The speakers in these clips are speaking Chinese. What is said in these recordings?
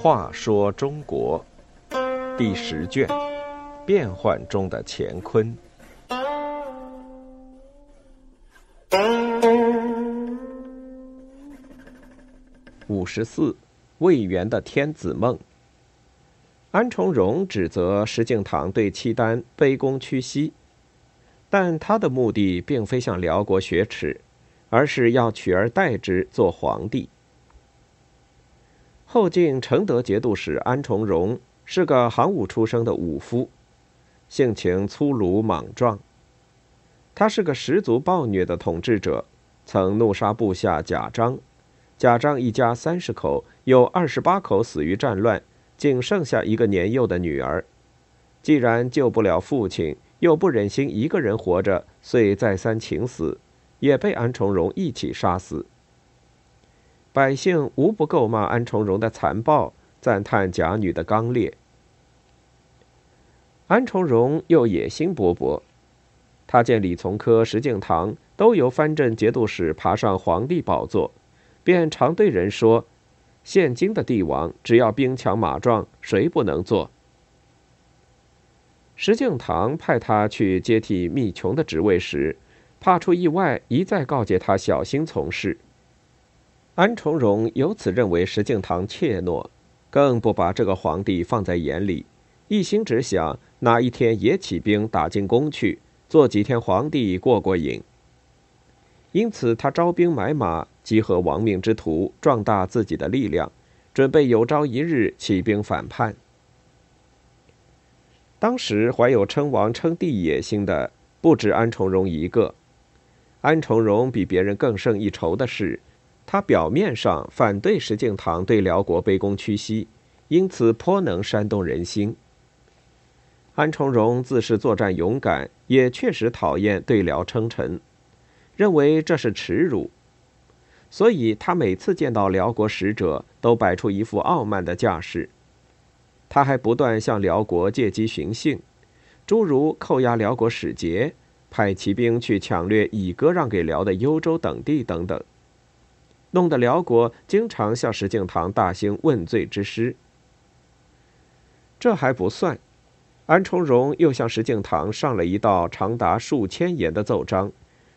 话说中国第十卷：变幻中的乾坤。五十四，魏源的天子梦。安重荣指责石敬瑭对契丹卑躬屈膝，但他的目的并非向辽国雪耻，而是要取而代之做皇帝。后晋承德节度使安重荣是个行伍出身的武夫，性情粗鲁莽撞。他是个十足暴虐的统治者，曾怒杀部下贾章。贾章一家三十口，有二十八口死于战乱，仅剩下一个年幼的女儿。既然救不了父亲，又不忍心一个人活着，遂再三请死，也被安重荣一起杀死。百姓无不诟骂安重荣的残暴，赞叹贾女的刚烈。安重荣又野心勃勃，他见李从珂、石敬瑭都由藩镇节度使爬上皇帝宝座。便常对人说：“现今的帝王，只要兵强马壮，谁不能做？”石敬瑭派他去接替密琼的职位时，怕出意外，一再告诫他小心从事。安重荣由此认为石敬瑭怯懦，更不把这个皇帝放在眼里，一心只想哪一天也起兵打进宫去，做几天皇帝过过瘾。因此，他招兵买马。集合亡命之徒，壮大自己的力量，准备有朝一日起兵反叛。当时怀有称王称帝野心的不止安重荣一个。安重荣比别人更胜一筹的是，他表面上反对石敬瑭对辽国卑躬屈膝，因此颇能煽动人心。安重荣自是作战勇敢，也确实讨厌对辽称臣，认为这是耻辱。所以他每次见到辽国使者，都摆出一副傲慢的架势。他还不断向辽国借机寻衅，诸如扣押辽国使节、派骑兵去抢掠已割让给辽的幽州等地等等，弄得辽国经常向石敬瑭大兴问罪之师。这还不算，安重荣又向石敬瑭上了一道长达数千言的奏章，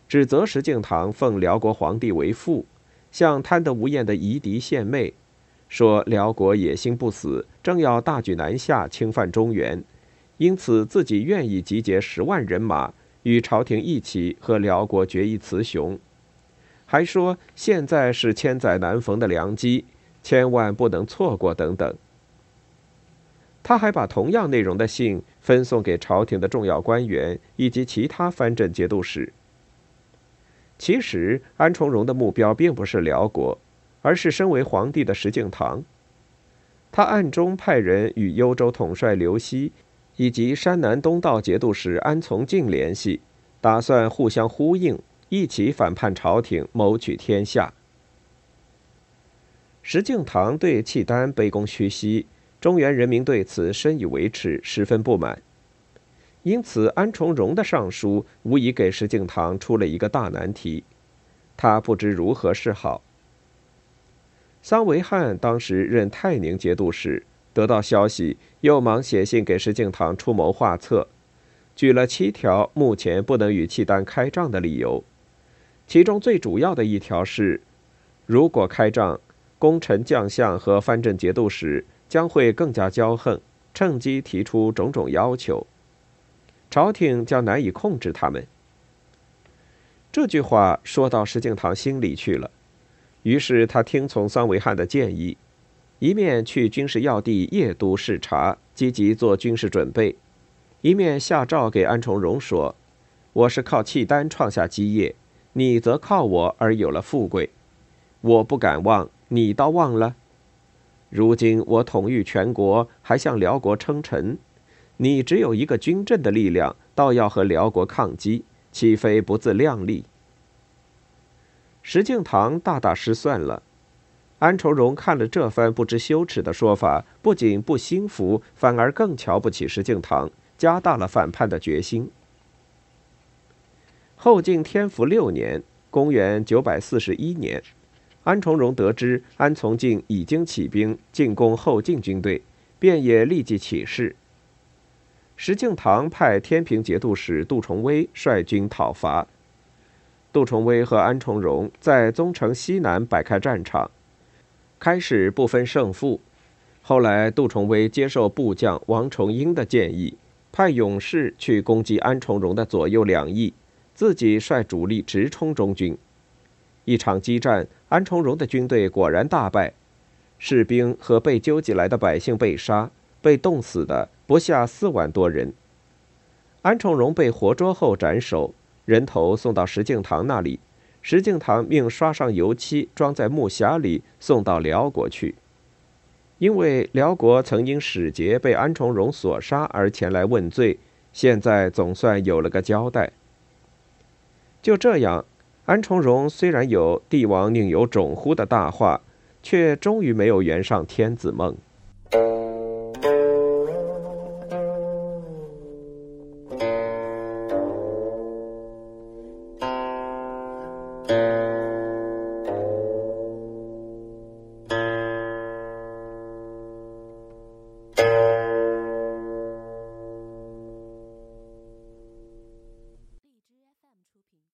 指责石敬瑭奉辽国皇帝为父。向贪得无厌的夷狄献媚，说辽国野心不死，正要大举南下侵犯中原，因此自己愿意集结十万人马与朝廷一起和辽国决一雌雄，还说现在是千载难逢的良机，千万不能错过等等。他还把同样内容的信分送给朝廷的重要官员以及其他藩镇节度使。其实，安重荣的目标并不是辽国，而是身为皇帝的石敬瑭。他暗中派人与幽州统帅刘熙以及山南东道节度使安从敬联系，打算互相呼应，一起反叛朝廷，谋取天下。石敬瑭对契丹卑躬屈膝，中原人民对此深以为耻，十分不满。因此，安重荣的上书无疑给石敬瑭出了一个大难题，他不知如何是好。桑维汉当时任泰宁节度使，得到消息，又忙写信给石敬瑭出谋划策，举了七条目前不能与契丹开仗的理由，其中最主要的一条是，如果开仗，功臣将相和藩镇节度使将会更加骄横，趁机提出种种要求。朝廷将难以控制他们。这句话说到石敬瑭心里去了，于是他听从桑维汉的建议，一面去军事要地夜都视察，积极做军事准备，一面下诏给安重荣说：“我是靠契丹创下基业，你则靠我而有了富贵，我不敢忘，你倒忘了。如今我统御全国，还向辽国称臣。”你只有一个军政的力量，倒要和辽国抗击，岂非不自量力？石敬瑭大大失算了。安重荣看了这番不知羞耻的说法，不仅不心服，反而更瞧不起石敬瑭，加大了反叛的决心。后晋天福六年（公元941年），安重荣得知安从敬已经起兵进攻后晋军队，便也立即起事。石敬瑭派天平节度使杜重威率军讨伐。杜重威和安重荣在宗城西南摆开战场，开始不分胜负。后来，杜重威接受部将王重英的建议，派勇士去攻击安重荣的左右两翼，自己率主力直冲中军。一场激战，安重荣的军队果然大败，士兵和被纠集来的百姓被杀，被冻死的不下四万多人。安重荣被活捉后斩首。人头送到石敬瑭那里，石敬瑭命刷上油漆，装在木匣里，送到辽国去。因为辽国曾因使节被安重荣所杀而前来问罪，现在总算有了个交代。就这样，安重荣虽然有“帝王宁有种乎”的大话，却终于没有圆上天子梦。